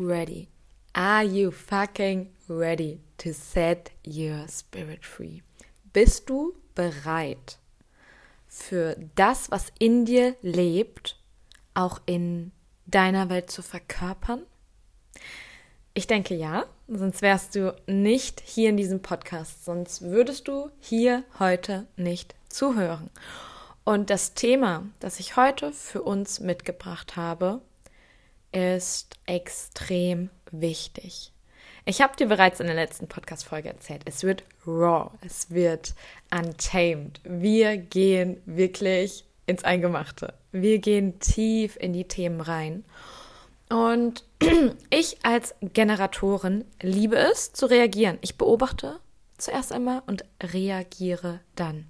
ready? Are you fucking ready to set your spirit free? Bist du bereit für das, was in dir lebt, auch in deiner Welt zu verkörpern? Ich denke ja, sonst wärst du nicht hier in diesem Podcast, sonst würdest du hier heute nicht zuhören. Und das Thema, das ich heute für uns mitgebracht habe, ist extrem wichtig. Ich habe dir bereits in der letzten Podcast-Folge erzählt, es wird raw, es wird untamed. Wir gehen wirklich ins Eingemachte. Wir gehen tief in die Themen rein. Und ich als Generatorin liebe es zu reagieren. Ich beobachte zuerst einmal und reagiere dann.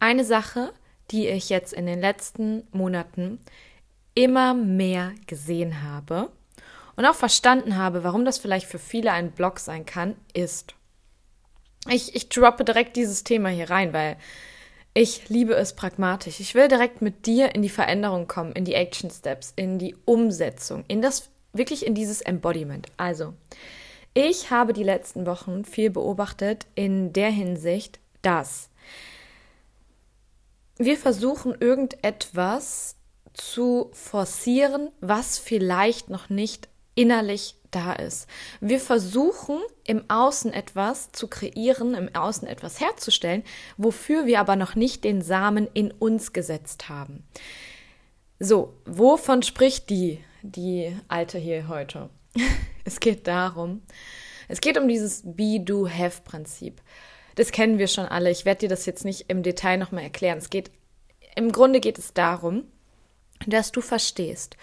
Eine Sache, die ich jetzt in den letzten Monaten immer mehr gesehen habe und auch verstanden habe, warum das vielleicht für viele ein Block sein kann, ist, ich, ich droppe direkt dieses Thema hier rein, weil ich liebe es pragmatisch. Ich will direkt mit dir in die Veränderung kommen, in die Action Steps, in die Umsetzung, in das, wirklich in dieses Embodiment. Also, ich habe die letzten Wochen viel beobachtet in der Hinsicht, dass wir versuchen, irgendetwas zu forcieren, was vielleicht noch nicht innerlich da ist. Wir versuchen im Außen etwas zu kreieren, im Außen etwas herzustellen, wofür wir aber noch nicht den Samen in uns gesetzt haben. So, wovon spricht die, die alte hier heute? es geht darum, es geht um dieses Be-Do-Have-Prinzip. Das kennen wir schon alle. Ich werde dir das jetzt nicht im Detail nochmal erklären. Es geht, im Grunde geht es darum, dass du verstehst.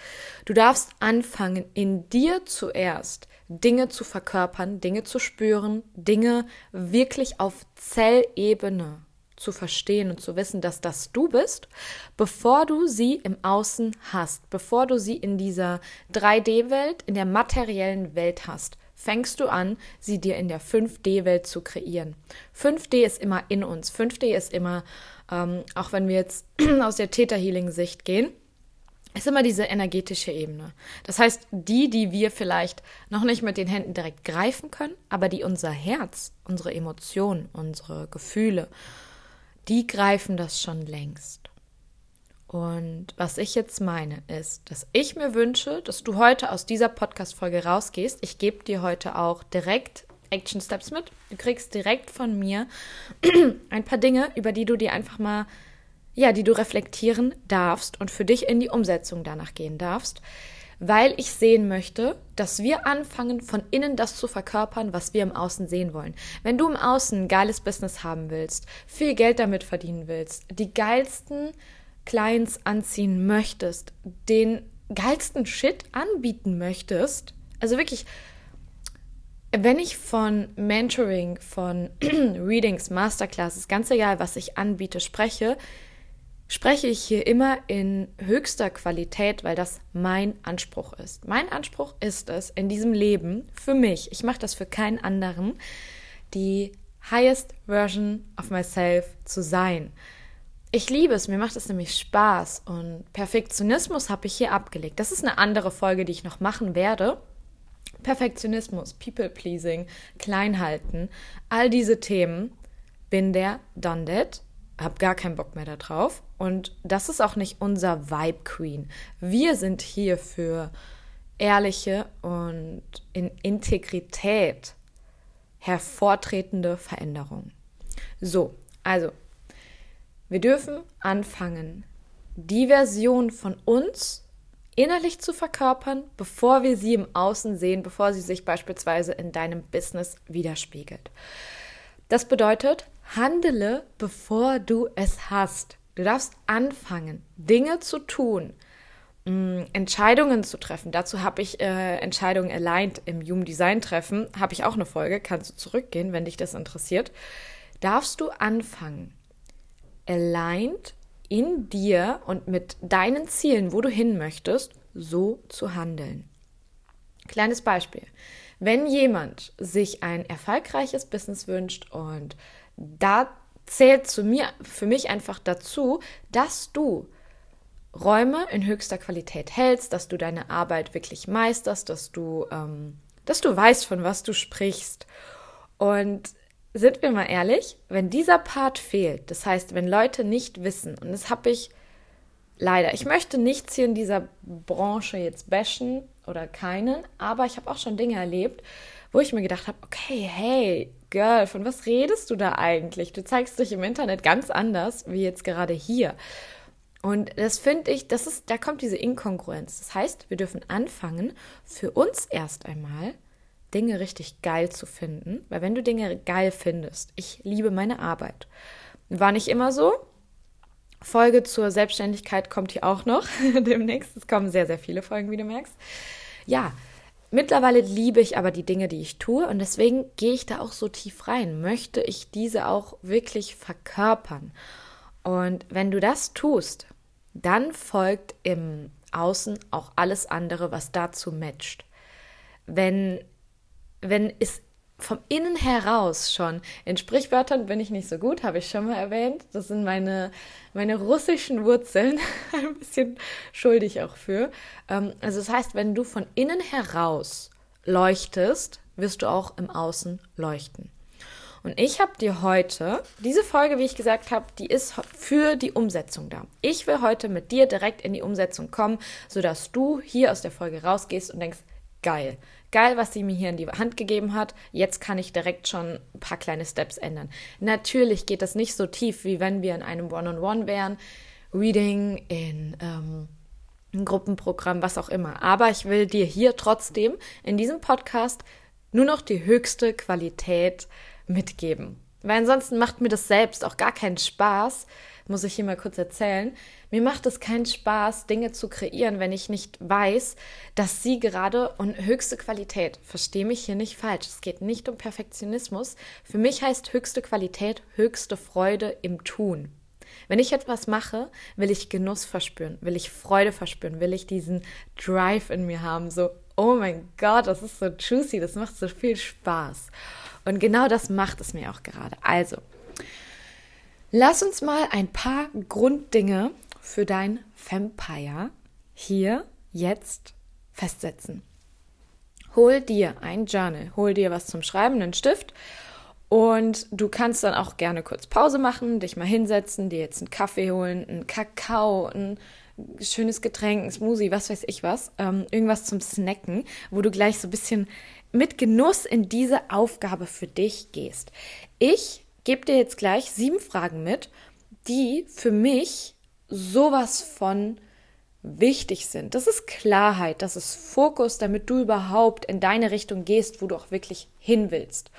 Du darfst anfangen, in dir zuerst Dinge zu verkörpern, Dinge zu spüren, Dinge wirklich auf Zellebene zu verstehen und zu wissen, dass das du bist, bevor du sie im Außen hast, bevor du sie in dieser 3D-Welt, in der materiellen Welt hast fängst du an, sie dir in der 5D-Welt zu kreieren. 5D ist immer in uns. 5D ist immer, ähm, auch wenn wir jetzt aus der Theta-Healing-Sicht gehen, ist immer diese energetische Ebene. Das heißt, die, die wir vielleicht noch nicht mit den Händen direkt greifen können, aber die unser Herz, unsere Emotionen, unsere Gefühle, die greifen das schon längst. Und was ich jetzt meine, ist, dass ich mir wünsche, dass du heute aus dieser Podcast-Folge rausgehst. Ich gebe dir heute auch direkt Action Steps mit. Du kriegst direkt von mir ein paar Dinge, über die du dir einfach mal, ja, die du reflektieren darfst und für dich in die Umsetzung danach gehen darfst, weil ich sehen möchte, dass wir anfangen, von innen das zu verkörpern, was wir im Außen sehen wollen. Wenn du im Außen ein geiles Business haben willst, viel Geld damit verdienen willst, die geilsten Clients anziehen möchtest, den geilsten Shit anbieten möchtest, also wirklich, wenn ich von Mentoring, von Readings, Masterclasses, ganz egal, was ich anbiete, spreche, spreche ich hier immer in höchster Qualität, weil das mein Anspruch ist. Mein Anspruch ist es, in diesem Leben, für mich, ich mache das für keinen anderen, die highest version of myself zu sein. Ich liebe es, mir macht es nämlich Spaß und Perfektionismus habe ich hier abgelegt. Das ist eine andere Folge, die ich noch machen werde. Perfektionismus, People-Pleasing, Kleinhalten, all diese Themen. Bin der, done hab gar keinen Bock mehr darauf. Und das ist auch nicht unser Vibe Queen. Wir sind hier für ehrliche und in Integrität hervortretende Veränderungen. So, also wir dürfen anfangen, die Version von uns innerlich zu verkörpern, bevor wir sie im Außen sehen, bevor sie sich beispielsweise in deinem Business widerspiegelt. Das bedeutet, handele, bevor du es hast. Du darfst anfangen, Dinge zu tun, mm, Entscheidungen zu treffen. Dazu habe ich äh, Entscheidungen aligned im Human Design Treffen. Habe ich auch eine Folge, kannst du zurückgehen, wenn dich das interessiert. Darfst du anfangen, aligned in dir und mit deinen Zielen, wo du hin möchtest, so zu handeln. Kleines Beispiel. Wenn jemand sich ein erfolgreiches Business wünscht und da zählt zu mir, für mich einfach dazu, dass du Räume in höchster Qualität hältst, dass du deine Arbeit wirklich meisterst, dass du, ähm, dass du weißt, von was du sprichst. Und sind wir mal ehrlich, wenn dieser Part fehlt, das heißt, wenn Leute nicht wissen, und das habe ich leider, ich möchte nichts hier in dieser Branche jetzt bashen oder keinen, aber ich habe auch schon Dinge erlebt, wo ich mir gedacht habe, okay, hey, Girl, von was redest du da eigentlich? Du zeigst dich im Internet ganz anders wie jetzt gerade hier. Und das finde ich, das ist, da kommt diese Inkongruenz. Das heißt, wir dürfen anfangen, für uns erst einmal Dinge richtig geil zu finden, weil wenn du Dinge geil findest, ich liebe meine Arbeit. War nicht immer so. Folge zur Selbstständigkeit kommt hier auch noch demnächst. Es kommen sehr, sehr viele Folgen, wie du merkst. Ja, mittlerweile liebe ich aber die Dinge, die ich tue und deswegen gehe ich da auch so tief rein. Möchte ich diese auch wirklich verkörpern? Und wenn du das tust, dann folgt im Außen auch alles andere, was dazu matcht. Wenn wenn es vom Innen heraus schon, in Sprichwörtern bin ich nicht so gut, habe ich schon mal erwähnt. Das sind meine, meine russischen Wurzeln, ein bisschen schuldig auch für. Ähm, also das heißt, wenn du von innen heraus leuchtest, wirst du auch im Außen leuchten. Und ich habe dir heute, diese Folge, wie ich gesagt habe, die ist für die Umsetzung da. Ich will heute mit dir direkt in die Umsetzung kommen, sodass du hier aus der Folge rausgehst und denkst, geil, geil, was sie mir hier in die Hand gegeben hat. Jetzt kann ich direkt schon ein paar kleine Steps ändern. Natürlich geht das nicht so tief, wie wenn wir in einem One-on-One -on -One wären. Reading in ähm, ein Gruppenprogramm, was auch immer. Aber ich will dir hier trotzdem in diesem Podcast nur noch die höchste Qualität mitgeben. Weil ansonsten macht mir das selbst auch gar keinen Spaß, muss ich hier mal kurz erzählen. Mir macht es keinen Spaß, Dinge zu kreieren, wenn ich nicht weiß, dass sie gerade und höchste Qualität, verstehe mich hier nicht falsch, es geht nicht um Perfektionismus. Für mich heißt höchste Qualität höchste Freude im Tun. Wenn ich etwas mache, will ich Genuss verspüren, will ich Freude verspüren, will ich diesen Drive in mir haben, so, oh mein Gott, das ist so juicy, das macht so viel Spaß. Und genau das macht es mir auch gerade. Also, Lass uns mal ein paar Grunddinge für dein Vampire hier jetzt festsetzen. Hol dir ein Journal, hol dir was zum Schreiben, einen Stift und du kannst dann auch gerne kurz Pause machen, dich mal hinsetzen, dir jetzt einen Kaffee holen, einen Kakao, ein schönes Getränk, ein Smoothie, was weiß ich was, ähm, irgendwas zum Snacken, wo du gleich so ein bisschen mit Genuss in diese Aufgabe für dich gehst. Ich gebe dir jetzt gleich sieben Fragen mit, die für mich sowas von wichtig sind. Das ist Klarheit, das ist Fokus, damit du überhaupt in deine Richtung gehst, wo du auch wirklich hin willst.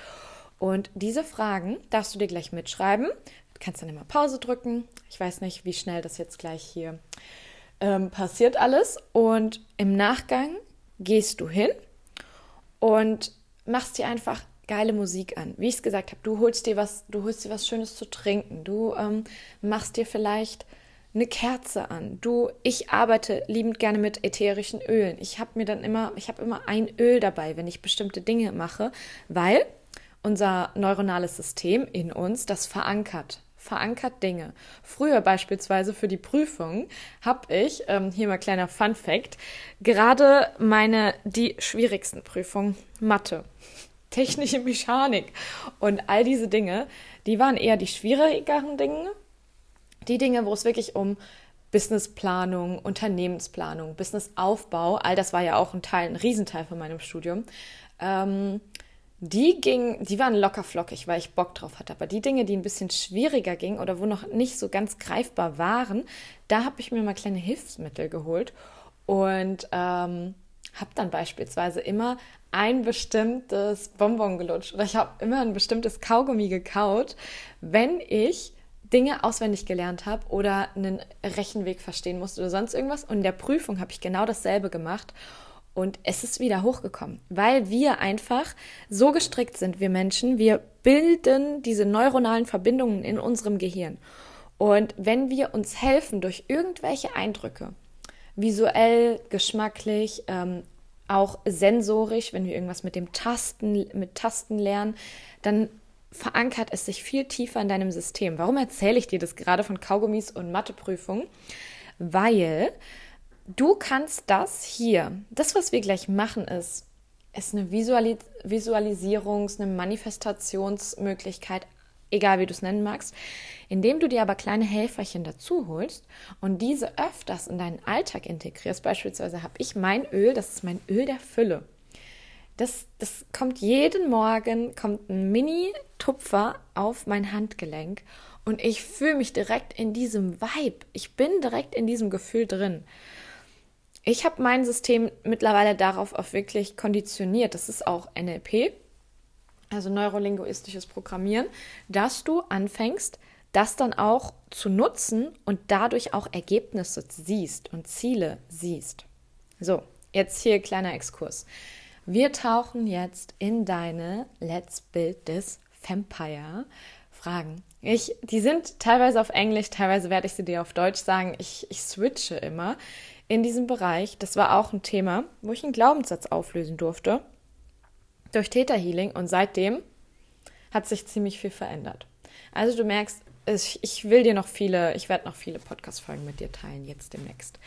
Und diese Fragen darfst du dir gleich mitschreiben. Du kannst dann immer Pause drücken. Ich weiß nicht, wie schnell das jetzt gleich hier ähm, passiert alles. Und im Nachgang gehst du hin und machst dir einfach geile Musik an. Wie ich es gesagt habe, du holst dir was, du holst dir was Schönes zu trinken. Du ähm, machst dir vielleicht eine Kerze an. Du, ich arbeite liebend gerne mit ätherischen Ölen. Ich habe mir dann immer, ich habe immer ein Öl dabei, wenn ich bestimmte Dinge mache, weil unser neuronales System in uns das verankert verankert Dinge. Früher beispielsweise für die Prüfung habe ich, ähm, hier mal kleiner Fun fact, gerade meine, die schwierigsten Prüfungen, Mathe technische Mechanik und all diese Dinge, die waren eher die schwierigeren Dinge. Die Dinge, wo es wirklich um Businessplanung, Unternehmensplanung, Businessaufbau, all das war ja auch ein Teil, ein Riesenteil von meinem Studium. Ähm, die ging, die waren locker flockig, weil ich Bock drauf hatte. Aber die Dinge, die ein bisschen schwieriger gingen oder wo noch nicht so ganz greifbar waren, da habe ich mir mal kleine Hilfsmittel geholt und ähm, habe dann beispielsweise immer ein bestimmtes Bonbon gelutscht oder ich habe immer ein bestimmtes Kaugummi gekaut, wenn ich Dinge auswendig gelernt habe oder einen Rechenweg verstehen musste oder sonst irgendwas. Und in der Prüfung habe ich genau dasselbe gemacht. Und es ist wieder hochgekommen, weil wir einfach so gestrickt sind, wir Menschen. Wir bilden diese neuronalen Verbindungen in unserem Gehirn. Und wenn wir uns helfen durch irgendwelche Eindrücke, visuell, geschmacklich, ähm, auch sensorisch, wenn wir irgendwas mit dem Tasten, mit Tasten lernen, dann verankert es sich viel tiefer in deinem System. Warum erzähle ich dir das gerade von Kaugummis und Matheprüfungen? weil du kannst das hier, das, was wir gleich machen, ist, ist eine Visualis Visualisierungs-, eine Manifestationsmöglichkeit, egal wie du es nennen magst, indem du dir aber kleine Helferchen dazu holst und diese öfters in deinen Alltag integrierst. Beispielsweise habe ich mein Öl, das ist mein Öl der Fülle. Das, das kommt jeden Morgen, kommt ein Mini-Tupfer auf mein Handgelenk und ich fühle mich direkt in diesem Vibe. Ich bin direkt in diesem Gefühl drin. Ich habe mein System mittlerweile darauf auch wirklich konditioniert. Das ist auch NLP, also neurolinguistisches Programmieren, dass du anfängst, das dann auch zu nutzen und dadurch auch Ergebnisse siehst und Ziele siehst. So, jetzt hier kleiner Exkurs. Wir tauchen jetzt in deine Let's Build this Vampire Fragen. Ich, die sind teilweise auf Englisch, teilweise werde ich sie dir auf Deutsch sagen. Ich, ich switche immer in diesem Bereich. Das war auch ein Thema, wo ich einen Glaubenssatz auflösen durfte durch Theta Healing und seitdem hat sich ziemlich viel verändert. Also du merkst, ich will dir noch viele, ich werde noch viele Podcast-Folgen mit dir teilen, jetzt demnächst.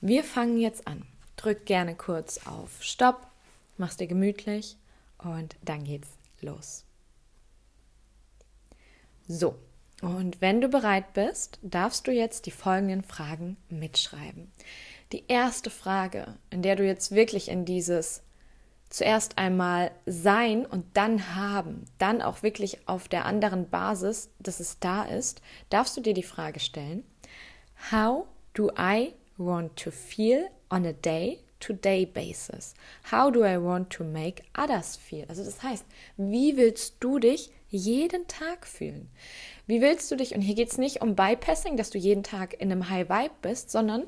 Wir fangen jetzt an. Drück gerne kurz auf Stopp, mach's dir gemütlich und dann geht's los. So, und wenn du bereit bist, darfst du jetzt die folgenden Fragen mitschreiben. Die erste Frage, in der du jetzt wirklich in dieses zuerst einmal sein und dann haben, dann auch wirklich auf der anderen Basis, dass es da ist, darfst du dir die Frage stellen, how do I want to feel on a day to day basis? How do I want to make others feel? Also das heißt, wie willst du dich jeden Tag fühlen? Wie willst du dich, und hier geht es nicht um Bypassing, dass du jeden Tag in einem High Vibe bist, sondern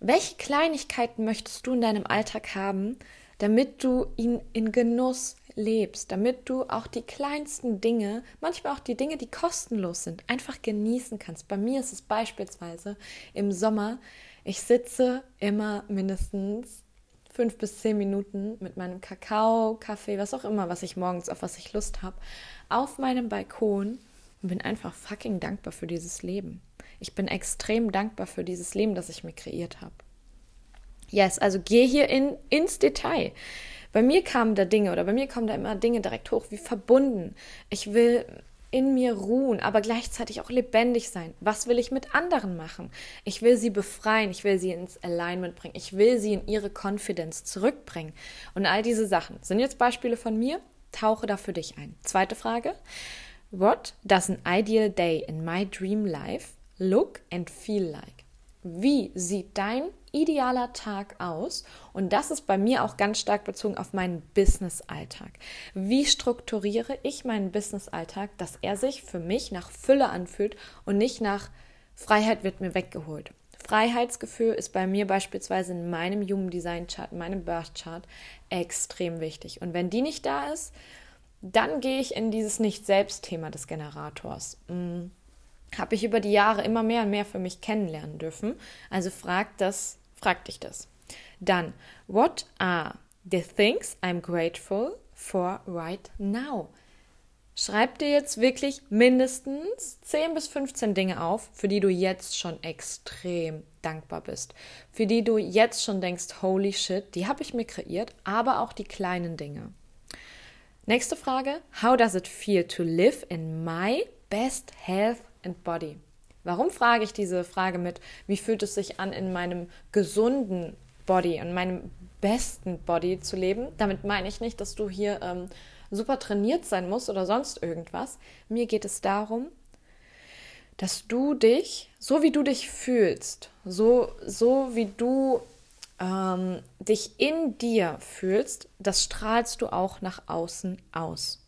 welche Kleinigkeiten möchtest du in deinem Alltag haben, damit du ihn in Genuss lebst, damit du auch die kleinsten Dinge, manchmal auch die Dinge, die kostenlos sind, einfach genießen kannst. Bei mir ist es beispielsweise im Sommer, ich sitze immer mindestens fünf bis zehn Minuten mit meinem Kakao, Kaffee, was auch immer, was ich morgens, auf was ich Lust habe, auf meinem Balkon und bin einfach fucking dankbar für dieses Leben. Ich bin extrem dankbar für dieses Leben, das ich mir kreiert habe. Yes, also geh hier in, ins Detail. Bei mir kamen da Dinge oder bei mir kommen da immer Dinge direkt hoch, wie verbunden. Ich will in mir ruhen, aber gleichzeitig auch lebendig sein. Was will ich mit anderen machen? Ich will sie befreien, ich will sie ins Alignment bringen, ich will sie in ihre Confidence zurückbringen. Und all diese Sachen sind jetzt Beispiele von mir. Tauche da für dich ein. Zweite Frage. What does an ideal day in my dream life look and feel like? Wie sieht dein idealer Tag aus? Und das ist bei mir auch ganz stark bezogen auf meinen Business-Alltag. Wie strukturiere ich meinen Business-Alltag, dass er sich für mich nach Fülle anfühlt und nicht nach Freiheit wird mir weggeholt? Freiheitsgefühl ist bei mir beispielsweise in meinem Human Design Chart, in meinem Birth Chart extrem wichtig. Und wenn die nicht da ist, dann gehe ich in dieses Nicht-Selbst-Thema des Generators. Hm habe ich über die Jahre immer mehr und mehr für mich kennenlernen dürfen. Also frag das, frag dich das. Dann, what are the things I'm grateful for right now? Schreib dir jetzt wirklich mindestens 10 bis 15 Dinge auf, für die du jetzt schon extrem dankbar bist. Für die du jetzt schon denkst, holy shit, die habe ich mir kreiert, aber auch die kleinen Dinge. Nächste Frage. How does it feel to live in my best health and Body. Warum frage ich diese Frage mit, wie fühlt es sich an, in meinem gesunden Body, in meinem besten Body zu leben? Damit meine ich nicht, dass du hier ähm, super trainiert sein musst oder sonst irgendwas. Mir geht es darum, dass du dich, so wie du dich fühlst, so, so wie du ähm, dich in dir fühlst, das strahlst du auch nach außen aus.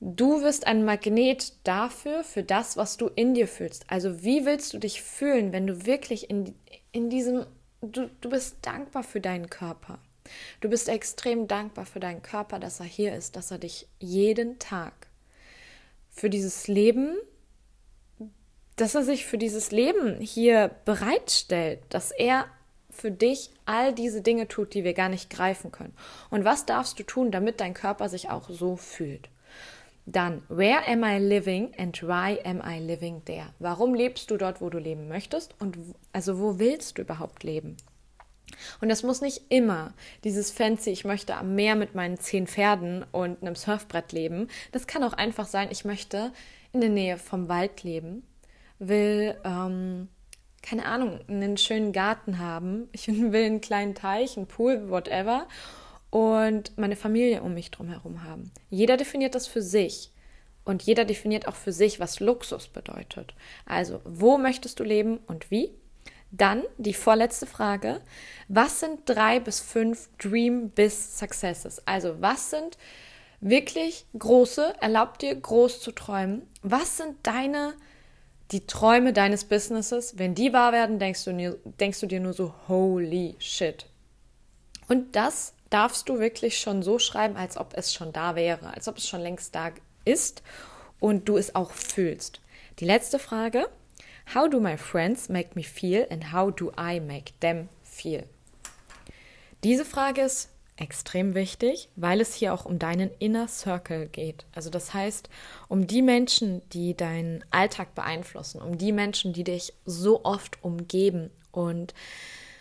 Du wirst ein Magnet dafür, für das, was du in dir fühlst. Also wie willst du dich fühlen, wenn du wirklich in, in diesem, du, du bist dankbar für deinen Körper. Du bist extrem dankbar für deinen Körper, dass er hier ist, dass er dich jeden Tag für dieses Leben, dass er sich für dieses Leben hier bereitstellt, dass er für dich all diese Dinge tut, die wir gar nicht greifen können. Und was darfst du tun, damit dein Körper sich auch so fühlt? Dann, where am I living and why am I living there? Warum lebst du dort, wo du leben möchtest und also wo willst du überhaupt leben? Und das muss nicht immer dieses fancy, ich möchte am Meer mit meinen zehn Pferden und einem Surfbrett leben. Das kann auch einfach sein, ich möchte in der Nähe vom Wald leben, will, ähm, keine Ahnung, einen schönen Garten haben. Ich will einen kleinen Teich, einen Pool, whatever und meine Familie um mich drum herum haben. Jeder definiert das für sich. Und jeder definiert auch für sich, was Luxus bedeutet. Also, wo möchtest du leben und wie? Dann die vorletzte Frage. Was sind drei bis fünf Dream Biz Successes? Also, was sind wirklich große, erlaubt dir groß zu träumen? Was sind deine, die Träume deines Businesses? Wenn die wahr werden, denkst du, denkst du dir nur so, holy shit. Und das darfst du wirklich schon so schreiben, als ob es schon da wäre, als ob es schon längst da ist und du es auch fühlst. Die letzte Frage. How do my friends make me feel and how do I make them feel? Diese Frage ist extrem wichtig, weil es hier auch um deinen Inner Circle geht. Also das heißt, um die Menschen, die deinen Alltag beeinflussen, um die Menschen, die dich so oft umgeben und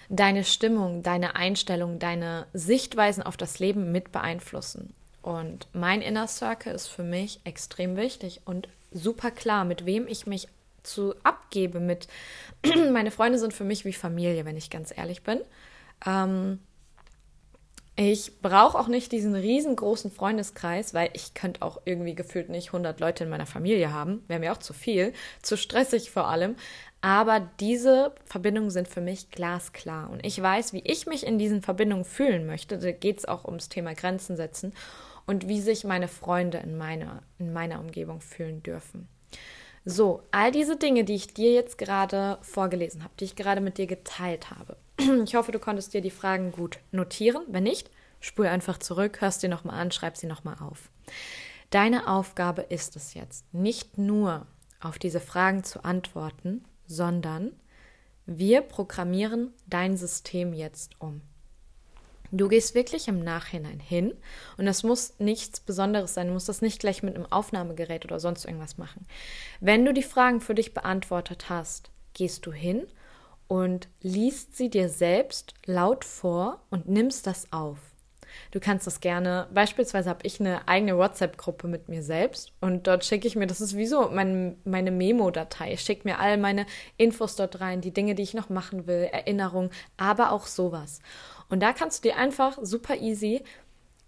deine Stimmung, deine Einstellung, deine Sichtweisen auf das Leben mit beeinflussen. Und mein Inner Circle ist für mich extrem wichtig und super klar, mit wem ich mich zu abgebe. Mit meine Freunde sind für mich wie Familie, wenn ich ganz ehrlich bin. Ähm, ich brauche auch nicht diesen riesengroßen Freundeskreis, weil ich könnte auch irgendwie gefühlt nicht 100 Leute in meiner Familie haben. Wäre mir auch zu viel, zu stressig vor allem. Aber diese Verbindungen sind für mich glasklar. Und ich weiß, wie ich mich in diesen Verbindungen fühlen möchte. Da geht es auch ums Thema Grenzen setzen und wie sich meine Freunde in meiner, in meiner Umgebung fühlen dürfen. So, all diese Dinge, die ich dir jetzt gerade vorgelesen habe, die ich gerade mit dir geteilt habe. Ich hoffe, du konntest dir die Fragen gut notieren. Wenn nicht, spur einfach zurück, hörst sie nochmal an, schreib sie nochmal auf. Deine Aufgabe ist es jetzt, nicht nur auf diese Fragen zu antworten, sondern wir programmieren dein System jetzt um. Du gehst wirklich im Nachhinein hin und das muss nichts Besonderes sein. Du musst das nicht gleich mit einem Aufnahmegerät oder sonst irgendwas machen. Wenn du die Fragen für dich beantwortet hast, gehst du hin und liest sie dir selbst laut vor und nimmst das auf. Du kannst das gerne, beispielsweise habe ich eine eigene WhatsApp-Gruppe mit mir selbst und dort schicke ich mir, das ist wie so mein, meine Memo-Datei. Schicke mir all meine Infos dort rein, die Dinge, die ich noch machen will, Erinnerungen, aber auch sowas. Und da kannst du dir einfach super easy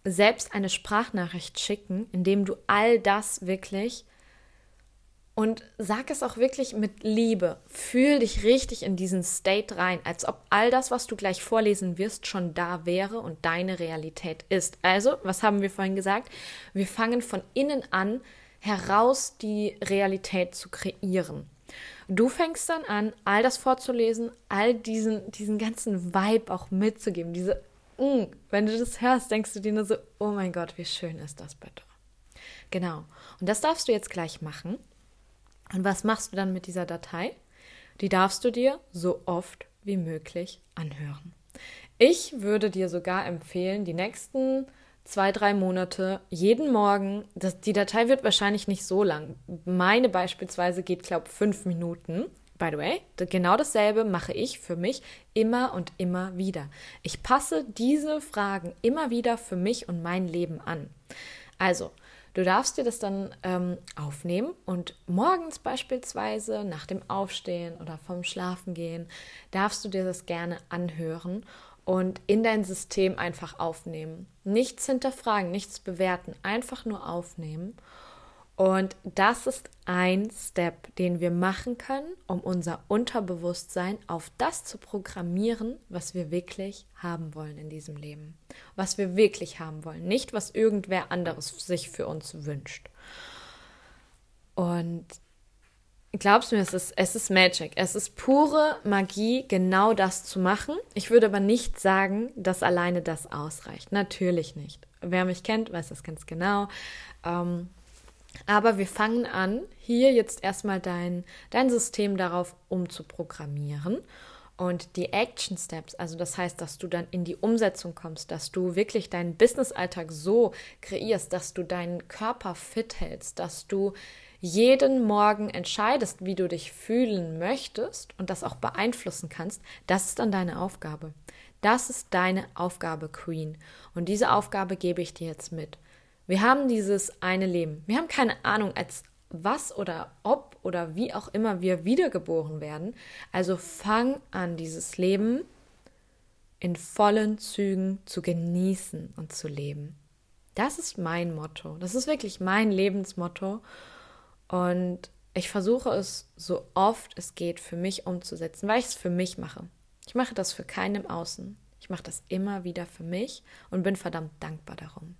selbst eine Sprachnachricht schicken, indem du all das wirklich und sag es auch wirklich mit Liebe. Fühl dich richtig in diesen State rein, als ob all das, was du gleich vorlesen wirst, schon da wäre und deine Realität ist. Also, was haben wir vorhin gesagt? Wir fangen von innen an, heraus die Realität zu kreieren. Du fängst dann an, all das vorzulesen, all diesen, diesen ganzen Vibe auch mitzugeben. Diese, mm, wenn du das hörst, denkst du dir nur so, oh mein Gott, wie schön ist das bitte. Genau. Und das darfst du jetzt gleich machen. Und was machst du dann mit dieser Datei? Die darfst du dir so oft wie möglich anhören. Ich würde dir sogar empfehlen, die nächsten zwei, drei Monate jeden Morgen, das, die Datei wird wahrscheinlich nicht so lang. Meine beispielsweise geht, glaube ich, fünf Minuten. By the way, genau dasselbe mache ich für mich immer und immer wieder. Ich passe diese Fragen immer wieder für mich und mein Leben an. Also, Du darfst dir das dann ähm, aufnehmen und morgens beispielsweise nach dem Aufstehen oder vom Schlafengehen darfst du dir das gerne anhören und in dein System einfach aufnehmen. Nichts hinterfragen, nichts bewerten, einfach nur aufnehmen und das ist ein Step, den wir machen können, um unser Unterbewusstsein auf das zu programmieren, was wir wirklich haben wollen in diesem Leben. Was wir wirklich haben wollen, nicht was irgendwer anderes sich für uns wünscht. Und glaubst du mir, es ist, es ist Magic. Es ist pure Magie, genau das zu machen. Ich würde aber nicht sagen, dass alleine das ausreicht. Natürlich nicht. Wer mich kennt, weiß das ganz genau. Ähm, aber wir fangen an, hier jetzt erstmal dein, dein System darauf umzuprogrammieren. Und die Action Steps, also das heißt, dass du dann in die Umsetzung kommst, dass du wirklich deinen Business-Alltag so kreierst, dass du deinen Körper fit hältst, dass du jeden Morgen entscheidest, wie du dich fühlen möchtest und das auch beeinflussen kannst, das ist dann deine Aufgabe. Das ist deine Aufgabe, Queen. Und diese Aufgabe gebe ich dir jetzt mit. Wir haben dieses eine Leben. Wir haben keine Ahnung, als was oder ob oder wie auch immer wir wiedergeboren werden. Also fang an, dieses Leben in vollen Zügen zu genießen und zu leben. Das ist mein Motto. Das ist wirklich mein Lebensmotto. Und ich versuche es so oft es geht für mich umzusetzen, weil ich es für mich mache. Ich mache das für keinen im Außen. Ich mache das immer wieder für mich und bin verdammt dankbar darum.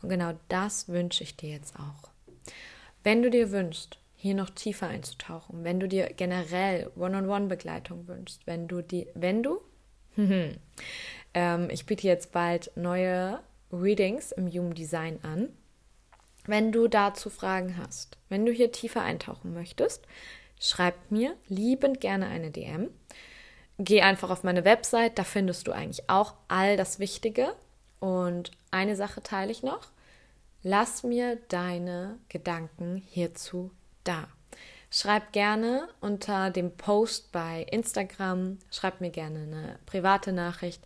Und genau das wünsche ich dir jetzt auch. Wenn du dir wünschst, hier noch tiefer einzutauchen, wenn du dir generell One-on-One-Begleitung wünschst, wenn du die, wenn du, ähm, ich biete jetzt bald neue Readings im Human Design an. Wenn du dazu Fragen hast, wenn du hier tiefer eintauchen möchtest, schreib mir liebend gerne eine DM. Geh einfach auf meine Website, da findest du eigentlich auch all das Wichtige. Und eine Sache teile ich noch. Lass mir deine Gedanken hierzu da. Schreib gerne unter dem Post bei Instagram, schreib mir gerne eine private Nachricht.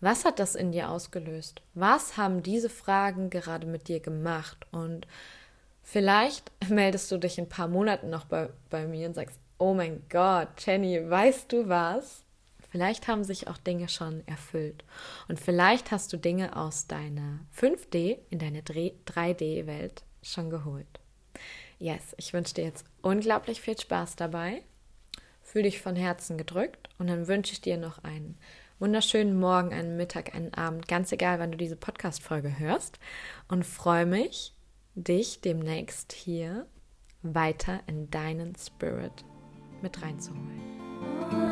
Was hat das in dir ausgelöst? Was haben diese Fragen gerade mit dir gemacht? Und vielleicht meldest du dich in ein paar Monaten noch bei, bei mir und sagst, oh mein Gott, Jenny, weißt du was? Vielleicht haben sich auch Dinge schon erfüllt. Und vielleicht hast du Dinge aus deiner 5D in deine 3D-Welt schon geholt. Yes, ich wünsche dir jetzt unglaublich viel Spaß dabei. Fühl dich von Herzen gedrückt und dann wünsche ich dir noch einen wunderschönen Morgen, einen Mittag, einen Abend, ganz egal, wann du diese Podcast-Folge hörst. Und freue mich, dich demnächst hier weiter in deinen Spirit mit reinzuholen.